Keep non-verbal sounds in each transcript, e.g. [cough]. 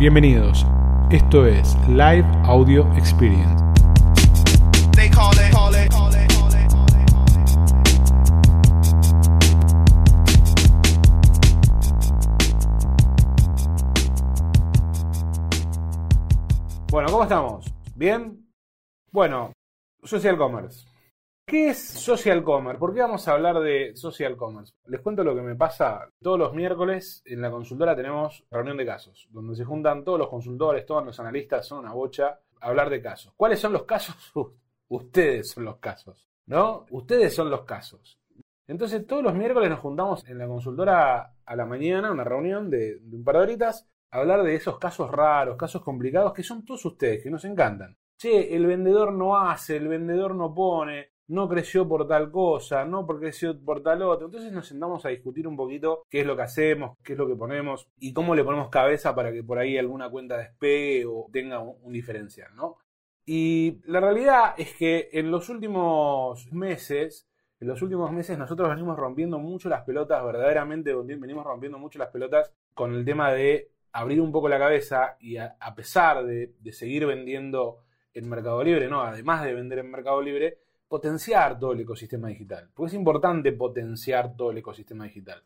Bienvenidos. Esto es Live Audio Experience. Bueno, ¿cómo estamos? ¿Bien? Bueno, Social Commerce. ¿Qué es Social Commerce? ¿Por qué vamos a hablar de Social Commerce? Les cuento lo que me pasa. Todos los miércoles en la consultora tenemos reunión de casos, donde se juntan todos los consultores, todos los analistas, son una bocha, a hablar de casos. ¿Cuáles son los casos? [laughs] Ustedes son los casos, ¿no? Ustedes son los casos. Entonces todos los miércoles nos juntamos en la consultora a la mañana, una reunión de, un par de horitas, a hablar de esos casos raros, casos complicados que son todos ustedes, que nos encantan. Che, el vendedor no hace, el vendedor no pone, no creció por tal cosa, no porque creció por tal otro. Entonces nos sentamos a discutir un poquito qué es lo que hacemos, qué es lo que ponemos y cómo le ponemos cabeza para que por ahí alguna cuenta despegue o tenga un, diferencial, ¿no? Y la realidad es que en los últimos meses, en los últimos meses nosotros venimos rompiendo mucho las pelotas, verdaderamente venimos rompiendo mucho las pelotas con el tema de abrir un poco la cabeza y a, pesar de, de seguir vendiendo en Mercado Libre, no, además de vender en Mercado Libre, potenciar todo el ecosistema digital. Porque es importante potenciar todo el ecosistema digital.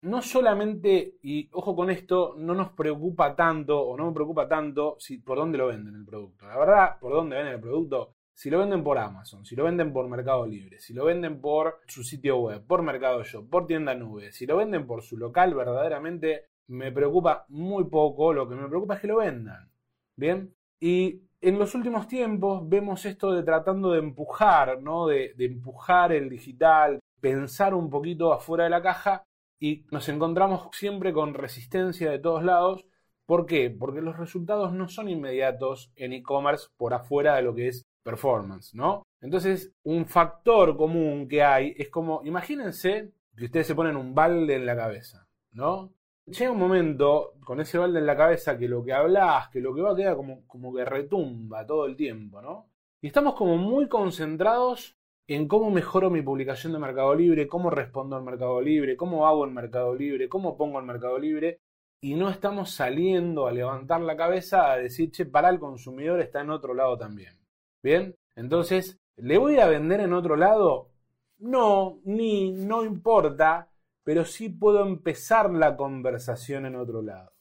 No solamente, y ojo con esto, no nos preocupa tanto, o no me preocupa tanto, si por dónde lo venden el producto. La verdad, por dónde venden el producto, si lo venden por Amazon, si lo venden por Mercado Libre, si lo venden por su sitio web, por Mercado Shop, por tienda nube, si lo venden por su local, verdaderamente me preocupa muy poco. Lo que me preocupa es que lo vendan. Bien. Y en los últimos tiempos vemos esto de tratando de empujar, ¿no? De, empujar el digital, pensar un poquito afuera de la caja y nos encontramos siempre con resistencia de todos lados. ¿Por qué? Porque los resultados no son inmediatos en e-commerce por afuera de lo que es performance, ¿no? Entonces, un factor común que hay es como, imagínense que ustedes se ponen un balde en la cabeza, ¿no? Llega un momento con ese balde en la cabeza que lo que hablas, que lo que va a quedar como, como que retumba todo el tiempo, ¿no? Y estamos como muy concentrados en cómo mejoro mi publicación de Mercado Libre, cómo respondo al Mercado Libre, cómo hago en Mercado Libre, cómo pongo en Mercado Libre, y no estamos saliendo a levantar la cabeza a decir, che, para el consumidor está en otro lado también. ¿Bien? Entonces, ¿le voy a vender en otro lado? No, ni, no importa, pero sí puedo empezar la conversación en otro lado.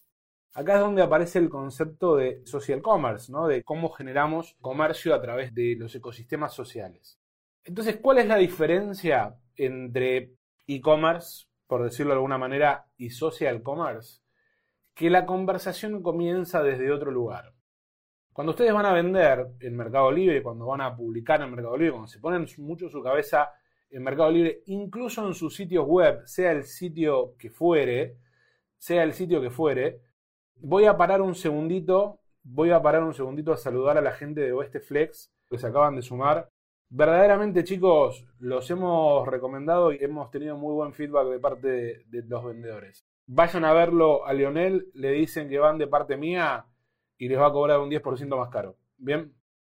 Acá es donde aparece el concepto de social commerce, ¿no? de cómo generamos comercio a través de los ecosistemas sociales. Entonces, ¿cuál es la diferencia entre e-commerce, por decirlo de alguna manera, y social commerce? Que la conversación comienza desde otro lugar. Cuando ustedes van a vender en Mercado Libre, cuando van a publicar en Mercado Libre, cuando se ponen mucho su cabeza en Mercado Libre, incluso en sus sitios web, sea el sitio que fuere, sea el sitio que fuere, voy a parar un segundito, voy a parar un segundito a saludar a la gente de Oeste Flex que se acaban de sumar. Verdaderamente, chicos, los hemos recomendado y hemos tenido muy buen feedback de parte de, de los vendedores. Vayan a verlo a Lionel, le dicen que van de parte mía y les va a cobrar un 10% más caro. Bien.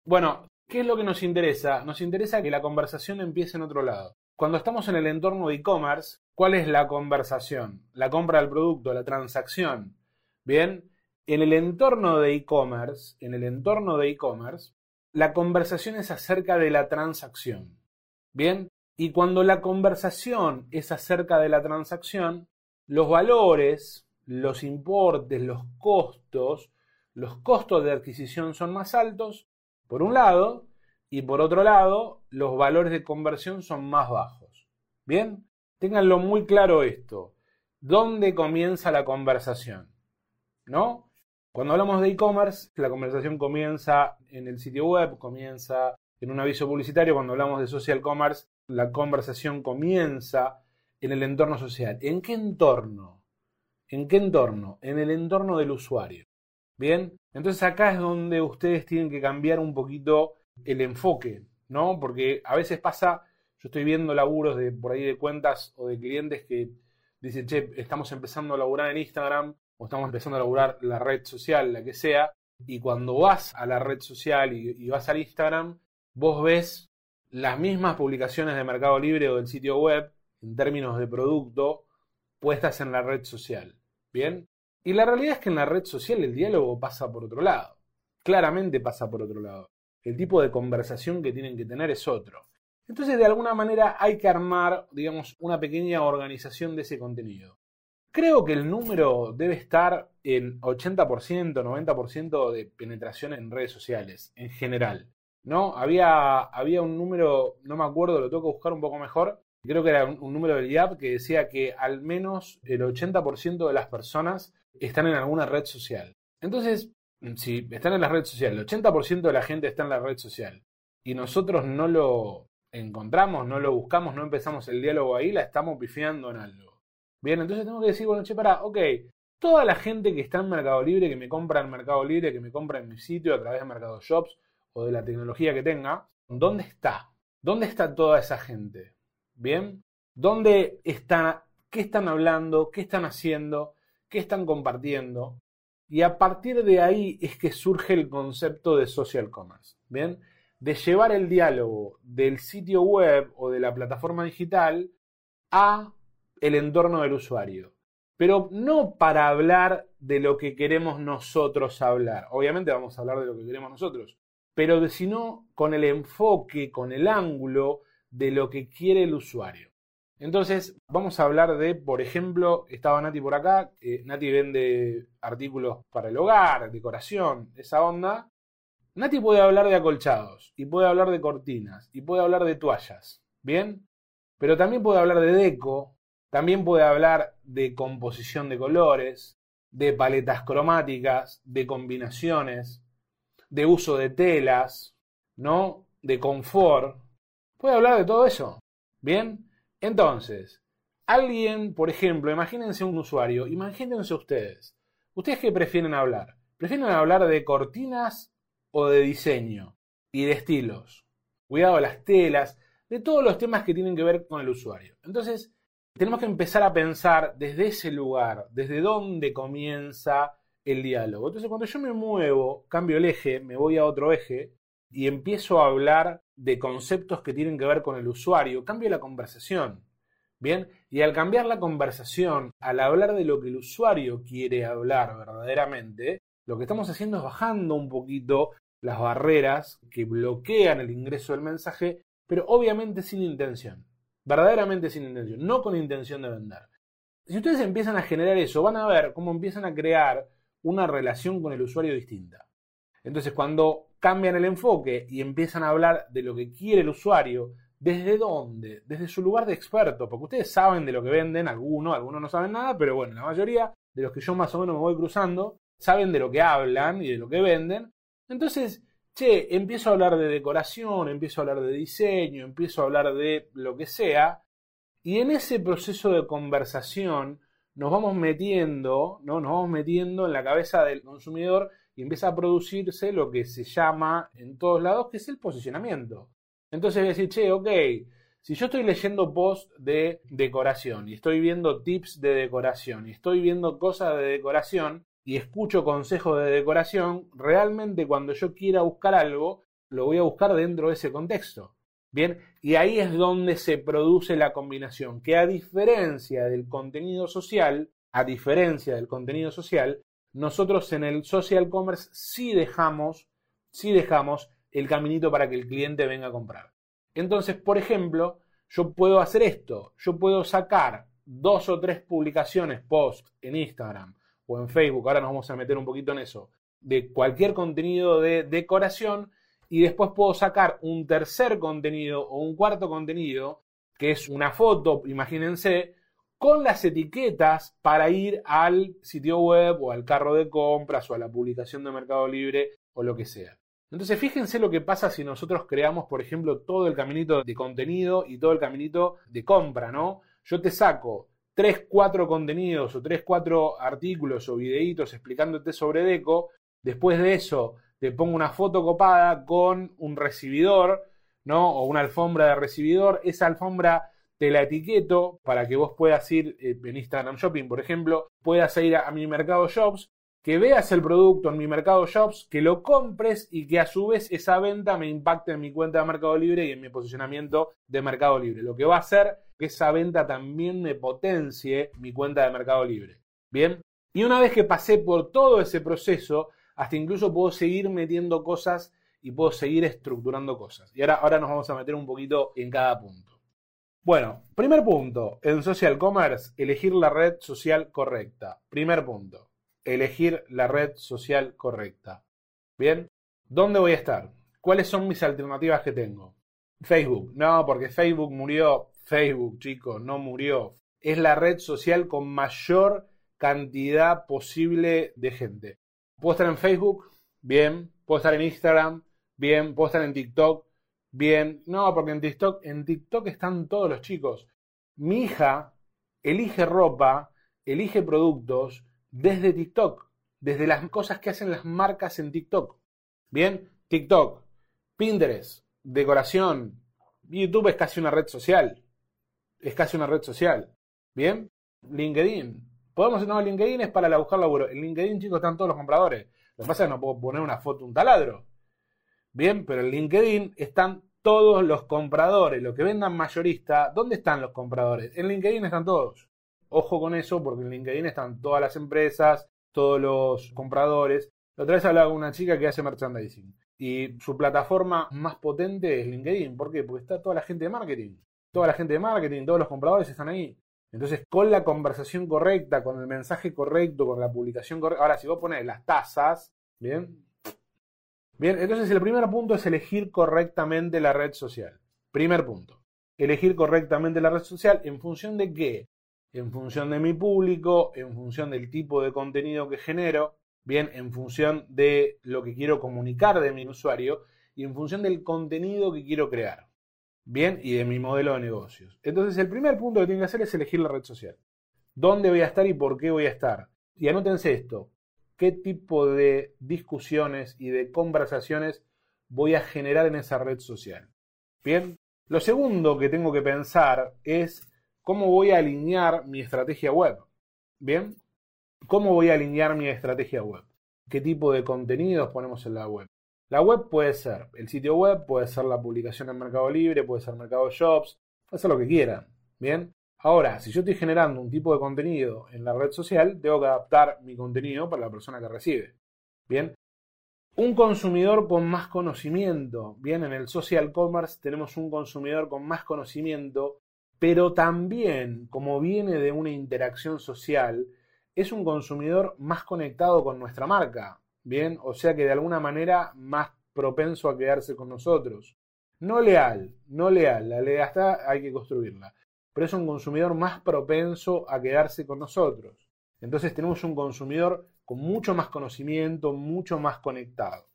Bueno, ¿Qué es lo que nos interesa? Nos interesa que la conversación empiece en otro lado. Cuando estamos en el entorno de e-commerce, ¿cuál es la conversación? La compra del producto, la transacción. Bien, en el entorno de e-commerce, en el entorno de e-commerce, la conversación es acerca de la transacción. Bien, y cuando la conversación es acerca de la transacción, los valores, los importes, los costos, los costos de adquisición son más altos por un lado, y por otro lado, los valores de conversión son más bajos. Bien, ténganlo muy claro esto. ¿Dónde comienza la conversación? ¿No? Cuando hablamos de e-commerce, la conversación comienza en el sitio web, comienza en un aviso publicitario. Cuando hablamos de social commerce, la conversación comienza en el entorno social. ¿En qué entorno? ¿En qué entorno? En el entorno del usuario. Bien, entonces acá es donde ustedes tienen que cambiar un poquito el enfoque, ¿no? Porque a veces pasa, yo estoy viendo laburos de por ahí de cuentas o de clientes que dicen, che, estamos empezando a laburar en Instagram o estamos empezando a laburar la red social, la que sea, y cuando vas a la red social y, y vas al Instagram, vos ves las mismas publicaciones de Mercado Libre o del sitio web en términos de producto puestas en la red social. Bien, Y la realidad es que en la red social el diálogo pasa por otro lado. Claramente pasa por otro lado. El tipo de conversación que tienen que tener es otro. Entonces, de alguna manera hay que armar, digamos, una pequeña organización de ese contenido. Creo que el número debe estar en 80%, 90% de penetración en redes sociales, en general. ¿No? Había, había un número, no me acuerdo, lo tengo que buscar un poco mejor. Creo que era un, número del IAP que decía que al menos el 80% de las personas están en alguna red social. Entonces, si están en la red social, el 80% de la gente está en la red social y nosotros no lo encontramos, no lo buscamos, no empezamos el diálogo ahí, la estamos pifiando en algo. Bien, entonces tengo que decir, bueno, che, para, ok, toda la gente que está en Mercado Libre, que me compra en Mercado Libre, que me compra en mi sitio a través de Mercado Shops o de la tecnología que tenga, ¿dónde está? ¿Dónde está toda esa gente? Bien, ¿dónde está? ¿Qué están hablando? ¿Qué están haciendo? ¿Qué están compartiendo? Y a partir de ahí es que surge el concepto de social commerce. Bien, de llevar el diálogo del sitio web o de la plataforma digital a el entorno del usuario. Pero no para hablar de lo que queremos nosotros hablar. Obviamente vamos a hablar de lo que queremos nosotros. Pero sino con el enfoque, con el ángulo de lo que quiere el usuario. Entonces, vamos a hablar de, por ejemplo, estaba Nati por acá, Nati vende artículos para el hogar, decoración, esa onda. Nati puede hablar de acolchados, y puede hablar de cortinas, y puede hablar de toallas, ¿bien? Pero también puede hablar de deco, también puede hablar de composición de colores, de paletas cromáticas, de combinaciones, de uso de telas, ¿no? De confort. Puede hablar de todo eso, ¿bien? Entonces, alguien, por ejemplo, imagínense un usuario, imagínense ustedes. ¿Ustedes qué prefieren hablar? ¿Prefieren hablar de cortinas o de diseño y de estilos? Cuidado, las telas, de todos los temas que tienen que ver con el usuario. Entonces, tenemos que empezar a pensar desde ese lugar, desde dónde comienza el diálogo. Entonces, cuando yo me muevo, cambio el eje, me voy a otro eje y empiezo a hablar de conceptos que tienen que ver con el usuario, cambio la conversación. Bien, y al cambiar la conversación, al hablar de lo que el usuario quiere hablar verdaderamente, lo que estamos haciendo es bajando un poquito las barreras que bloquean el ingreso del mensaje, pero obviamente sin intención, verdaderamente sin intención, no con intención de vender. Si ustedes empiezan a generar eso, van a ver cómo empiezan a crear una relación con el usuario distinta. Entonces, cuando cambian el enfoque y empiezan a hablar de lo que quiere el usuario, ¿desde dónde? Desde su lugar de experto, porque ustedes saben de lo que venden, algunos, algunos no saben nada, pero bueno, la mayoría de los que yo más o menos me voy cruzando, saben de lo que hablan y de lo que venden. Entonces, che, empiezo a hablar de decoración, empiezo a hablar de diseño, empiezo a hablar de lo que sea, y en ese proceso de conversación nos vamos metiendo, ¿no? Nos vamos metiendo en la cabeza del consumidor y empieza a producirse lo que se llama en todos lados, que es el posicionamiento. Entonces voy a decir, che, ok, si yo estoy leyendo posts de decoración y estoy viendo tips de decoración y estoy viendo cosas de decoración y escucho consejos de decoración, realmente cuando yo quiera buscar algo, lo voy a buscar dentro de ese contexto. Bien, y ahí es donde se produce la combinación, que a diferencia del contenido social, a diferencia del contenido social, nosotros en el social commerce sí dejamos, sí dejamos el caminito para que el cliente venga a comprar. Entonces, por ejemplo, yo puedo hacer esto, yo puedo sacar dos o tres publicaciones, post en Instagram o en Facebook, ahora nos vamos a meter un poquito en eso, de cualquier contenido de decoración y después puedo sacar un tercer contenido o un cuarto contenido, que es una foto, imagínense, con las etiquetas para ir al sitio web o al carro de compras o a la publicación de Mercado Libre o lo que sea. Entonces fíjense lo que pasa si nosotros creamos, por ejemplo, todo el caminito de contenido y todo el caminito de compra, ¿no? Yo te saco 3, 4 contenidos o 3, 4 artículos o videitos explicándote sobre Deco, después de eso te pongo una foto copada con un recibidor, ¿no? O una alfombra de recibidor, esa alfombra te la etiqueto para que vos puedas ir eh, en Instagram Shopping, por ejemplo, puedas ir a, mi Mercado Shops, que veas el producto en mi Mercado Shops, que lo compres y que a su vez esa venta me impacte en mi cuenta de Mercado Libre y en mi posicionamiento de Mercado Libre. Lo que va a hacer que esa venta también me potencie mi cuenta de Mercado Libre. Bien, Y una vez que pasé por todo ese proceso, hasta incluso puedo seguir metiendo cosas y puedo seguir estructurando cosas. Y ahora, ahora nos vamos a meter un poquito en cada punto. Bueno, primer punto, en social commerce, elegir la red social correcta. Primer punto, elegir la red social correcta. Bien, ¿dónde voy a estar? ¿Cuáles son mis alternativas que tengo? Facebook, no, porque Facebook murió. Facebook, chicos, no murió. Es la red social con mayor cantidad posible de gente. ¿Puedo estar en Facebook? Bien. ¿Puedo estar en Instagram? Bien. ¿Puedo estar en TikTok? Bien, no, porque en TikTok, en TikTok están todos los chicos. Mi hija elige ropa, elige productos desde TikTok, desde las cosas que hacen las marcas en TikTok. Bien, TikTok, Pinterest, decoración, YouTube es casi una red social. Es casi una red social. Bien, LinkedIn. Podemos no, LinkedIn es para buscar laburo. En LinkedIn, chicos, están todos los compradores. Lo que pasa es que no puedo poner una foto, un taladro. Bien, pero en LinkedIn están todos los compradores, lo que vendan mayorista, ¿dónde están los compradores? En LinkedIn están todos. Ojo con eso, porque en LinkedIn están todas las empresas, todos los compradores. La otra vez hablaba con una chica que hace merchandising y su plataforma más potente es LinkedIn. ¿Por qué? Porque está toda la gente de marketing. Toda la gente de marketing, todos los compradores están ahí. Entonces, con la conversación correcta, con el mensaje correcto, con la publicación correcta. Ahora, si vos pones las tasas, ¿bien? Bien, entonces el primer punto es elegir correctamente la red social. Primer punto. Elegir correctamente la red social en función de qué? En función de mi público, en función del tipo de contenido que genero, bien, en función de lo que quiero comunicar de mi usuario y en función del contenido que quiero crear. Bien, y de mi modelo de negocios. Entonces el primer punto que tengo que hacer es elegir la red social. ¿Dónde voy a estar y por qué voy a estar? Y anótense esto qué tipo de discusiones y de conversaciones voy a generar en esa red social. Bien, lo segundo que tengo que pensar es cómo voy a alinear mi estrategia web. Bien, ¿cómo voy a alinear mi estrategia web? ¿Qué tipo de contenidos ponemos en la web? La web puede ser el sitio web, puede ser la publicación en Mercado Libre, puede ser Mercado Shops, puede ser lo que quieran. Bien, Ahora, si yo estoy generando un tipo de contenido en la red social, tengo que adaptar mi contenido para la persona que recibe. Bien. Un consumidor con más conocimiento. Bien, en el social commerce tenemos un consumidor con más conocimiento, pero también, como viene de una interacción social, es un consumidor más conectado con nuestra marca. Bien, o sea que de alguna manera más propenso a quedarse con nosotros. No leal, no leal. La lealtad hay que construirla pero es un consumidor más propenso a quedarse con nosotros. Entonces tenemos un consumidor con mucho más conocimiento, mucho más conectado.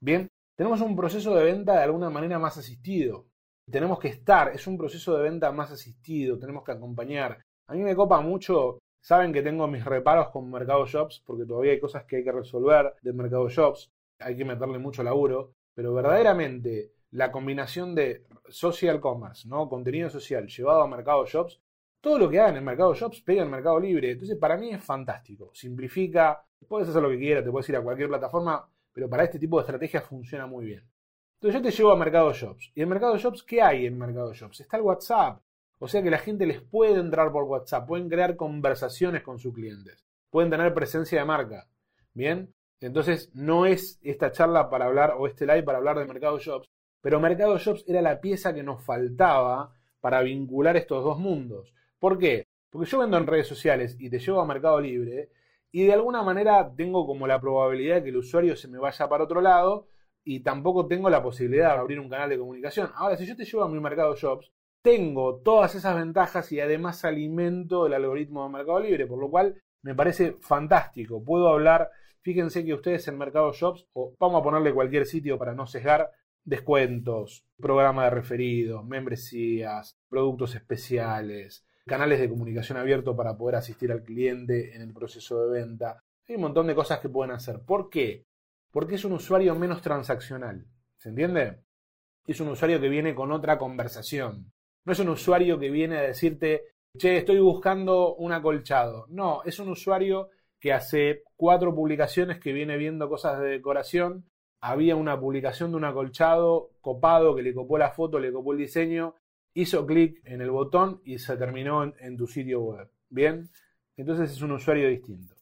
Bien, tenemos un proceso de venta de alguna manera más asistido. Tenemos que estar, es un proceso de venta más asistido, tenemos que acompañar. A mí me copa mucho, saben que tengo mis reparos con Mercado Shops, porque todavía hay cosas que hay que resolver del Mercado Shops, hay que meterle mucho laburo, pero verdaderamente la combinación de social commerce, ¿no? Contenido social llevado a Mercado Shops, todo lo que hagan en Mercado Shops pega en Mercado Libre. Entonces, para mí es fantástico. Simplifica, puedes hacer lo que quieras, te puedes ir a cualquier plataforma, pero para este tipo de estrategias funciona muy bien. Entonces, yo te llevo a Mercado Shops. ¿Y en Mercado Shops qué hay en Mercado Shops? Está el WhatsApp. O sea que la gente les puede entrar por WhatsApp, pueden crear conversaciones con sus clientes, pueden tener presencia de marca. Bien, entonces no es esta charla para hablar o este live para hablar de Mercado Shops, pero Mercado Shops era la pieza que nos faltaba para vincular estos dos mundos. ¿Por qué? Porque yo vendo en redes sociales y te llevo a Mercado Libre y de alguna manera tengo como la probabilidad de que el usuario se me vaya para otro lado y tampoco tengo la posibilidad de abrir un canal de comunicación. Ahora, si yo te llevo a mi Mercado Shops, tengo todas esas ventajas y además alimento el algoritmo de Mercado Libre, por lo cual me parece fantástico. Puedo hablar, fíjense que ustedes en Mercado Shops, o vamos a ponerle cualquier sitio para no sesgar, descuentos, programa de referidos, membresías, productos especiales, canales de comunicación abierto para poder asistir al cliente en el proceso de venta. Hay un montón de cosas que pueden hacer. ¿Por qué? Porque es un usuario menos transaccional. ¿Se entiende? Es un usuario que viene con otra conversación. No es un usuario que viene a decirte, che, estoy buscando un acolchado. No, es un usuario que hace cuatro publicaciones que viene viendo cosas de decoración había una publicación de un acolchado copado que le copó la foto, le copó el diseño, hizo clic en el botón y se terminó en, tu sitio web. Bien, entonces es un usuario distinto.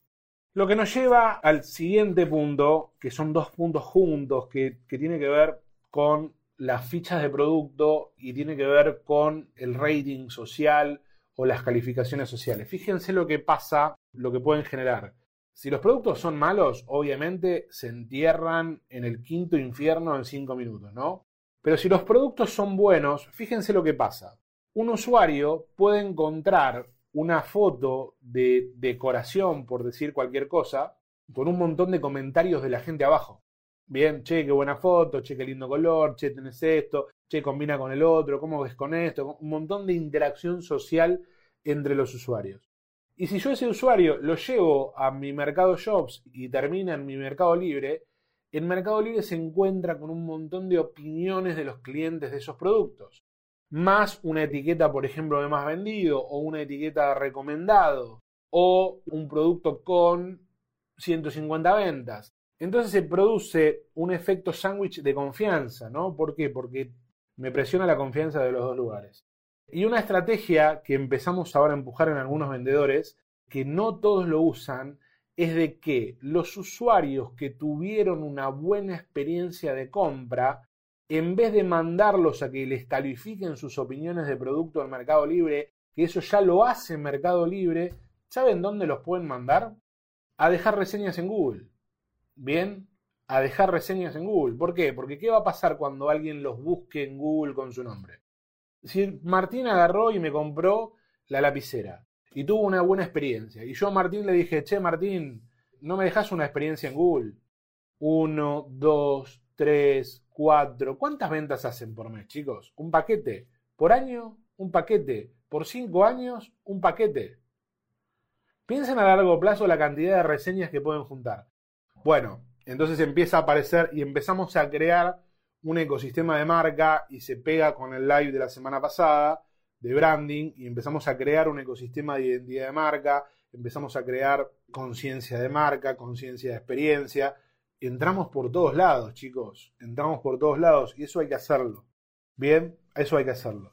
Lo que nos lleva al siguiente punto, que son dos puntos juntos, que, que tiene que ver con las fichas de producto y tiene que ver con el rating social o las calificaciones sociales. Fíjense lo que pasa, lo que pueden generar. Si los productos son malos, obviamente se entierran en el quinto infierno en cinco minutos, ¿no? Pero si los productos son buenos, fíjense lo que pasa. Un usuario puede encontrar una foto de decoración, por decir cualquier cosa, con un montón de comentarios de la gente abajo. Bien, che, qué buena foto, che, qué lindo color, che, tenés esto, che, combina con el otro, cómo ves con esto, un montón de interacción social entre los usuarios. Y si yo ese usuario lo llevo a mi Mercado Shops y termina en mi Mercado Libre, en Mercado Libre se encuentra con un montón de opiniones de los clientes de esos productos, más una etiqueta, por ejemplo, de más vendido o una etiqueta de recomendado o un producto con 150 ventas. Entonces se produce un efecto sándwich de confianza, ¿no? ¿Por qué? Porque me presiona la confianza de los dos lugares. Y una estrategia que empezamos ahora a empujar en algunos vendedores, que no todos lo usan, es de que los usuarios que tuvieron una buena experiencia de compra, en vez de mandarlos a que les califiquen sus opiniones de producto en Mercado Libre, que eso ya lo hace Mercado Libre, ¿saben dónde los pueden mandar? A dejar reseñas en Google bien a dejar reseñas en Google. ¿Por qué? Porque ¿qué va a pasar cuando alguien los busque en Google con su nombre? Si Martín agarró y me compró la lapicera y tuvo una buena experiencia, y yo a Martín le dije, che Martín, ¿no me dejas una experiencia en Google? Uno, dos, tres, cuatro. ¿Cuántas ventas hacen por mes, chicos? ¿Un paquete? ¿Por año? Un paquete. ¿Por cinco años? Un paquete. Piensen a largo plazo la cantidad de reseñas que pueden juntar. Bueno, entonces empieza a aparecer y empezamos a crear un ecosistema de marca y se pega con el live de la semana pasada de branding y empezamos a crear un ecosistema de identidad de marca, empezamos a crear conciencia de marca, conciencia de experiencia. Entramos por todos lados, chicos, entramos por todos lados y eso hay que hacerlo. Bien, eso hay que hacerlo.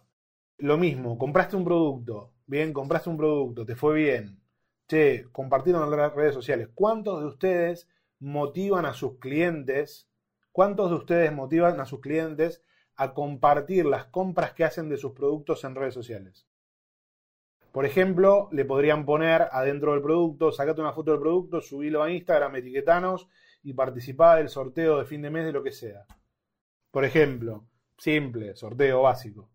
Lo mismo, compraste un producto, bien, compraste un producto, te fue bien. Che, compartieron en las redes sociales. ¿Cuántos de ustedes motivan a sus clientes, cuántos de ustedes motivan a sus clientes a compartir las compras que hacen de sus productos en redes sociales. Por ejemplo, le podrían poner adentro del producto, sacate una foto del producto, subilo a Instagram, etiquetanos y participá del sorteo de fin de mes de lo que sea. Por ejemplo, simple, sorteo básico.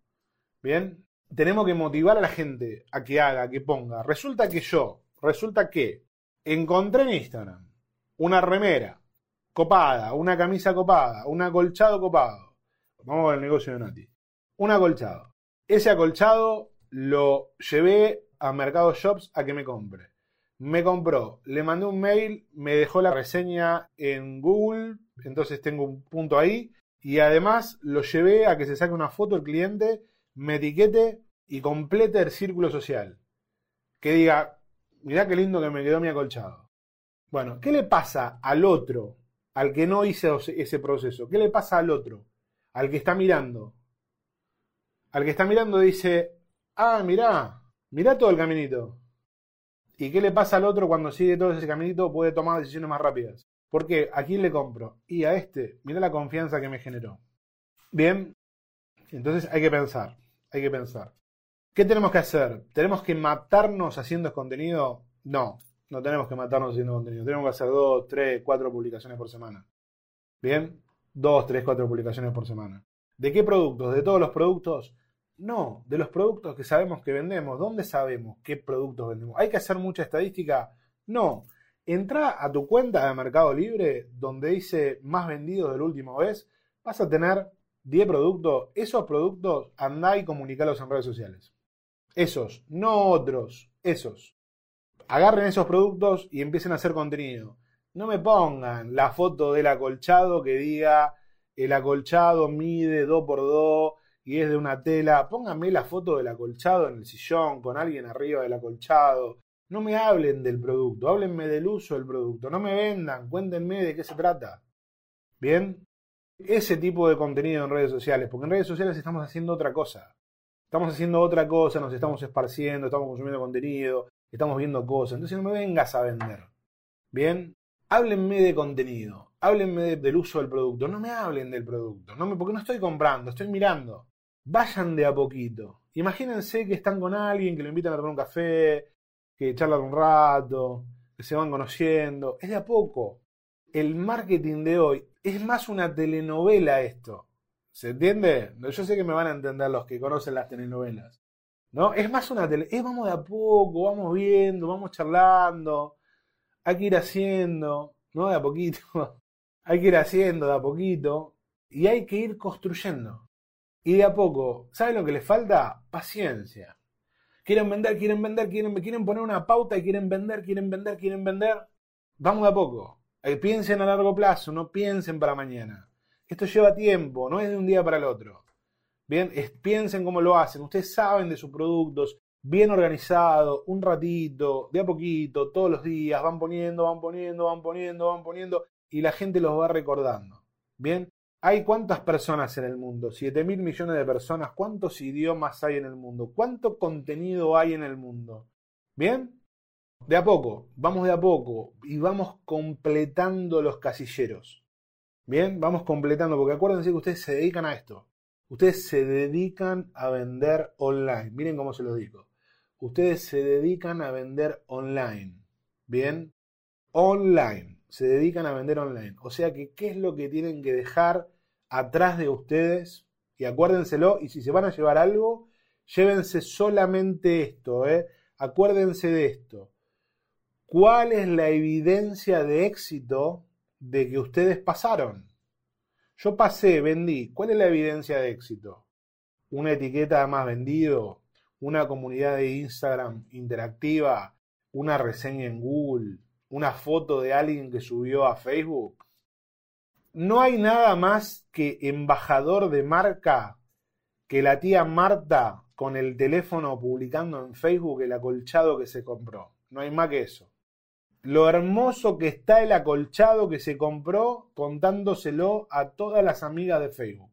Bien, tenemos que motivar a la gente a que haga, que ponga. Resulta que yo, resulta que encontré en Instagram una remera copada, una camisa copada, un acolchado copado. Vamos al negocio de Nati. Un acolchado. Ese acolchado lo llevé a Mercado Shops a que me compre. Me compró, le mandé un mail, me dejó la reseña en Google, entonces tengo un punto ahí. Y además lo llevé a que se saque una foto el cliente, me etiquete y complete el círculo social. Que diga, mirá qué lindo que me quedó mi acolchado. Bueno, ¿qué le pasa al otro, al que no hizo ese proceso? ¿Qué le pasa al otro? Al que está mirando. Al que está mirando dice, ah, mirá, mirá todo el caminito. ¿Y qué le pasa al otro cuando sigue todo ese caminito? Puede tomar decisiones más rápidas. ¿Por qué? ¿A quién le compro? Y a este, mirá la confianza que me generó. Bien, entonces hay que pensar, hay que pensar. ¿Qué tenemos que hacer? ¿Tenemos que matarnos haciendo contenido? No, no tenemos que matarnos haciendo contenido. Tenemos que hacer dos, tres, cuatro publicaciones por semana. ¿Bien? Dos, tres, cuatro publicaciones por semana. ¿De qué productos? ¿De todos los productos? No, de los productos que sabemos que vendemos. ¿Dónde sabemos qué productos vendemos? ¿Hay que hacer mucha estadística? No. Entra a tu cuenta de Mercado Libre donde dice más vendidos del último vez. Vas a tener 10 productos. Esos productos andá y comunicalos en redes sociales. Esos, no otros. Esos agarren esos productos y empiecen a hacer contenido. No me pongan la foto del acolchado que diga el acolchado mide 2x2 y es de una tela. Pónganme la foto del acolchado en el sillón con alguien arriba del acolchado. No me hablen del producto, háblenme del uso del producto. No me vendan, cuéntenme de qué se trata. ¿Bien? Ese tipo de contenido en redes sociales, porque en redes sociales estamos haciendo otra cosa. Estamos haciendo otra cosa, nos estamos esparciendo, estamos consumiendo contenido, estamos viendo cosas. Entonces no me vengas a vender. Bien, háblenme de contenido, háblenme de- del uso del producto, no me hablen del producto, no me, porque no estoy comprando, estoy mirando. Vayan de a poquito. Imagínense que están con alguien, que lo invitan a tomar un café, que charlan un rato, que se van conociendo. Es de a poco. El marketing de hoy es más una telenovela esto. ¿Se entiende? Yo sé que me van a entender los que conocen las telenovelas. ¿No? Es más una tele. Es vamos de a poco, vamos viendo, vamos charlando. Hay que ir haciendo, ¿no? De a poquito. [laughs] Hay que ir haciendo de a poquito. Y hay que ir construyendo. Y de a poco, ¿saben lo que les falta? Paciencia. Quieren vender, quieren vender, quieren, quieren poner una pauta y quieren vender, quieren vender, quieren vender. Vamos de a poco. Eh, Piensen a largo plazo, no piensen para mañana. Esto lleva tiempo, no es de un día para el otro. Bien, piensen cómo lo hacen. Ustedes saben de sus productos, bien organizado, un ratito, de a poquito, todos los días, van poniendo, van poniendo, van poniendo, van poniendo, y la gente los va recordando. Bien, ¿hay cuántas personas en el mundo? 7 mil millones de personas. ¿Cuántos idiomas hay en el mundo? ¿Cuánto contenido hay en el mundo? Bien, de a poco, vamos de a poco y vamos completando los casilleros. Bien, vamos completando, porque acuérdense que ustedes se dedican a esto. Ustedes se dedican a vender online. Miren cómo se lo digo. Ustedes se dedican a vender online. Bien, online. Se dedican a vender online. O sea que, ¿qué es lo que tienen que dejar atrás de ustedes? Y acuérdenselo, y si se van a llevar algo, llévense solamente esto, ¿eh? Acuérdense de esto. ¿Cuál es la evidencia de éxito de que ustedes pasaron? Yo pasé, vendí. ¿Cuál es la evidencia de éxito? Una etiqueta más vendido, una comunidad de Instagram interactiva, una reseña en Google, una foto de alguien que subió a Facebook. No hay nada más que embajador de marca que la tía Marta con el teléfono publicando en Facebook el acolchado que se compró. No hay más que eso. Lo hermoso que está el acolchado que se compró contándoselo a todas las amigas de Facebook.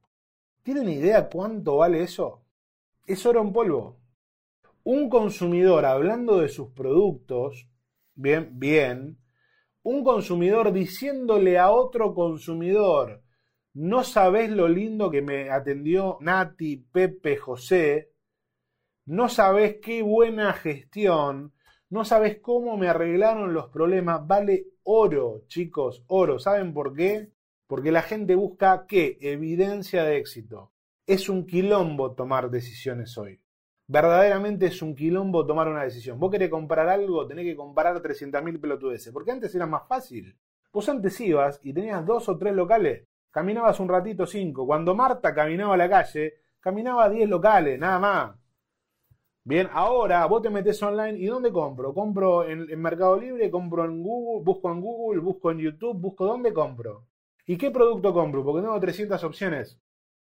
¿Tienen idea cuánto vale eso? Es oro en polvo. Un consumidor hablando de sus productos, bien, bien, un consumidor diciéndole a otro consumidor, no sabés lo lindo que me atendió Nati, Pepe, José, no sabés qué buena gestión, no sabés cómo me arreglaron los problemas, vale oro, chicos, oro. ¿Saben por qué? Porque la gente busca qué? Evidencia de éxito. Es un quilombo tomar decisiones hoy. Verdaderamente es un quilombo tomar una decisión. Vos querés comprar algo, tenés que comparar 300.000 pelotudeces. Porque antes era más fácil. Vos antes ibas y tenías dos o tres locales. Caminabas un ratito cinco. Cuando Marta caminaba a la calle, caminaba 10 locales, nada más. Bien, ahora vos te metes online y ¿dónde compro? Compro en, en Mercado Libre, compro en Google, busco en Google, busco en YouTube, busco dónde compro. ¿Y qué producto compro? Porque tengo 300 opciones.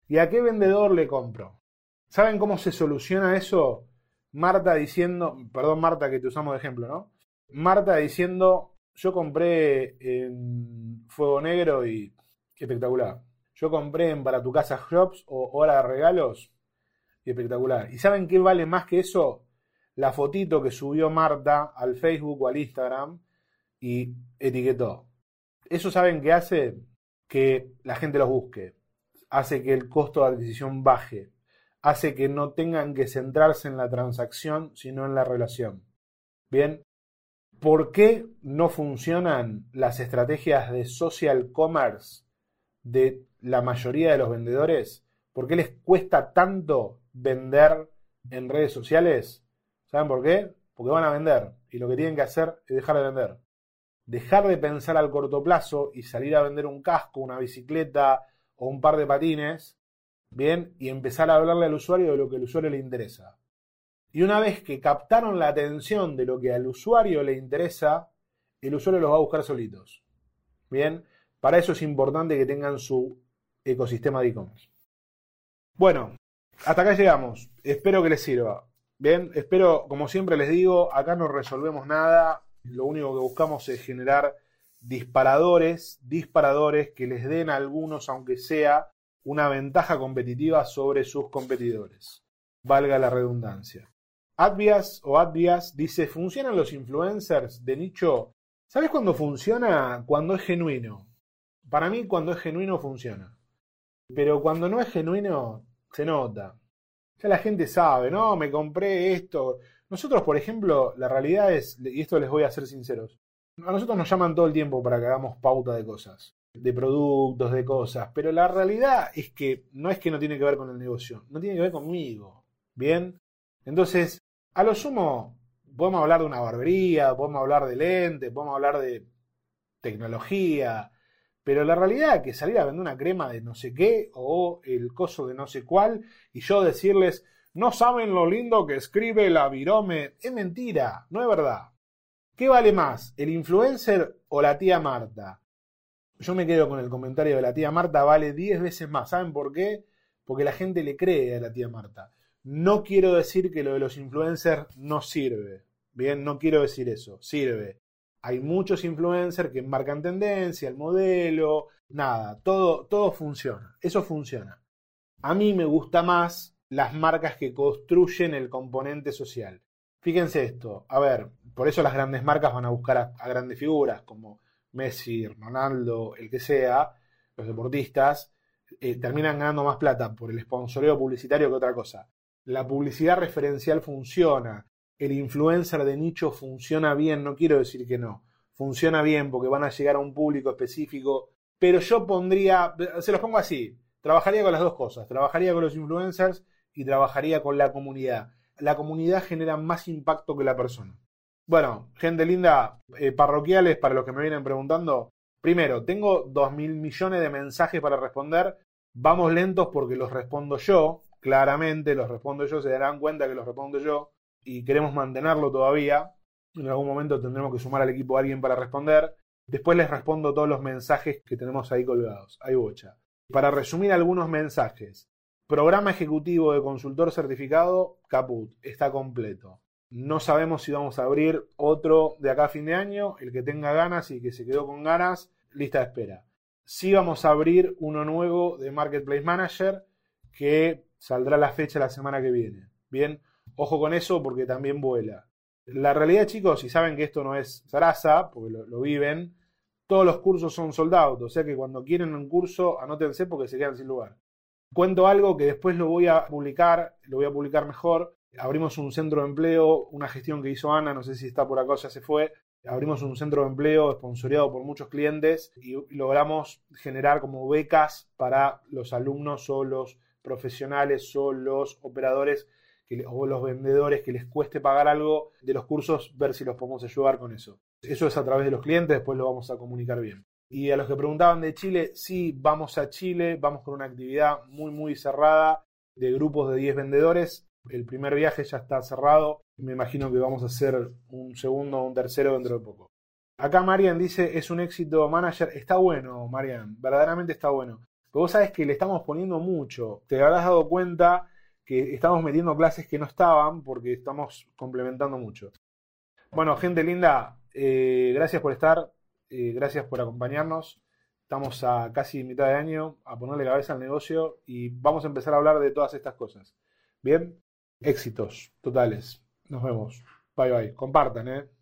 ¿Y a qué vendedor le compro? ¿Saben cómo se soluciona eso? Marta diciendo, perdón Marta que te usamos de ejemplo, ¿no? Marta diciendo, yo compré en Fuego Negro y espectacular. Yo compré en Para tu casa Shops o Hora de Regalos espectacular. ¿Y saben qué vale más que eso? La fotito que subió Marta al Facebook o al Instagram y etiquetó. Eso saben qué hace que la gente los busque. Hace que el costo de adquisición baje. Hace que no tengan que centrarse en la transacción, sino en la relación. Bien, ¿por qué no funcionan las estrategias de social commerce de la mayoría de los vendedores? ¿Por qué les cuesta tanto vender en redes sociales? ¿Saben por qué? Porque van a vender y lo que tienen que hacer es dejar de vender. Dejar de pensar al corto plazo y salir a vender un casco, una bicicleta o un par de patines, bien, y empezar a hablarle al usuario de lo que al usuario le interesa. Y una vez que captaron la atención de lo que al usuario le interesa, el usuario los va a buscar solitos. Bien, para eso es importante que tengan su ecosistema de e-commerce. Bueno, hasta acá llegamos. Espero que les sirva. Bien, espero, como siempre les digo, acá no resolvemos nada. Lo único que buscamos es generar disparadores, disparadores que les den a algunos, aunque sea, una ventaja competitiva sobre sus competidores. Valga la redundancia. Advias o Advias dice, ¿funcionan los influencers de nicho ¿Sabes cuándo funciona? Cuando es genuino. Para mí, cuando es genuino, funciona. Pero cuando no es genuino, se nota. Ya la gente sabe, no, me compré esto. Nosotros, por ejemplo, la realidad es, y esto les voy a ser sinceros, a nosotros nos llaman todo el tiempo para que hagamos pauta de cosas, de productos, de cosas, pero la realidad es que no es que no tiene que ver con el negocio, no tiene que ver conmigo. ¿Bien? Entonces, a lo sumo, podemos hablar de una barbería, podemos hablar de lente, podemos hablar de tecnología, pero la realidad es que salir a vender una crema de no sé qué o el coso de no sé cuál y yo decirles, no saben lo lindo que escribe la virome, es mentira, no es verdad. ¿Qué vale más, el influencer o la tía Marta? Yo me quedo con el comentario de la tía Marta, vale 10 veces más. ¿Saben por qué? Porque la gente le cree a la tía Marta. No quiero decir que lo de los influencers no sirve. Bien, no quiero decir eso. Sirve. Hay muchos influencers que marcan tendencia, el modelo, nada, todo, todo funciona. Eso funciona. A mí me gusta más las marcas que construyen el componente social. Fíjense esto, a ver, por eso las grandes marcas van a buscar a, grandes figuras como Messi, Ronaldo, el que sea, los deportistas, eh, terminan ganando más plata por el sponsoreo publicitario que otra cosa. La publicidad referencial funciona, el influencer de nicho funciona bien, no quiero decir que no, funciona bien porque van a llegar a un público específico, pero yo pondría, se los pongo así, trabajaría con las dos cosas, trabajaría con los influencers y trabajaría con la comunidad. La comunidad genera más impacto que la persona. Bueno, gente linda, eh, parroquiales, para los que me vienen preguntando, primero, tengo dos mil millones de mensajes para responder, vamos lentos porque los respondo yo, claramente los respondo yo, se darán cuenta que los respondo yo y queremos mantenerlo todavía. En algún momento tendremos que sumar al equipo a alguien para responder. Después les respondo todos los mensajes que tenemos ahí colgados. Hay bocha. Para resumir algunos mensajes. Programa ejecutivo de consultor certificado, caput, está completo. No sabemos si vamos a abrir otro de acá a fin de año. El que tenga ganas y que se quedó con ganas, lista de espera. Sí vamos a abrir uno nuevo de Marketplace Manager que saldrá la fecha la semana que viene. Bien, ojo con eso porque también vuela. La realidad, chicos, si saben que esto no es zaraza, porque lo, lo viven, todos los cursos son soldados. O sea que cuando quieren un curso, anótense porque se quedan sin lugar. Cuento algo que después lo voy a publicar, lo voy a publicar mejor. Abrimos un centro de empleo, una gestión que hizo Ana, no sé si está por acá o ya se fue. Abrimos un centro de empleo esponsoreado por muchos clientes y logramos generar como becas para los alumnos o los profesionales o los operadores o los vendedores que les cueste pagar algo de los cursos, ver si los podemos ayudar con eso. Eso es a través de los clientes, después lo vamos a comunicar bien. Y a los que preguntaban de Chile, sí, vamos a Chile, vamos con una actividad muy, muy cerrada de grupos de 10 vendedores. El primer viaje ya está cerrado. Me imagino que vamos a hacer un segundo o un tercero dentro de poco. Acá Marian dice, es un éxito manager. Está bueno, Marian, verdaderamente está bueno. Pero vos sabes que le estamos poniendo mucho. Te habrás dado cuenta que estamos metiendo clases que no estaban porque estamos complementando mucho. Bueno, gente linda, eh, gracias por estar. Eh, gracias por acompañarnos. Estamos a casi mitad de año a ponerle cabeza al negocio y vamos a empezar a hablar de todas estas cosas. Bien, éxitos totales. Nos vemos. Bye bye. Compartan, ¿eh?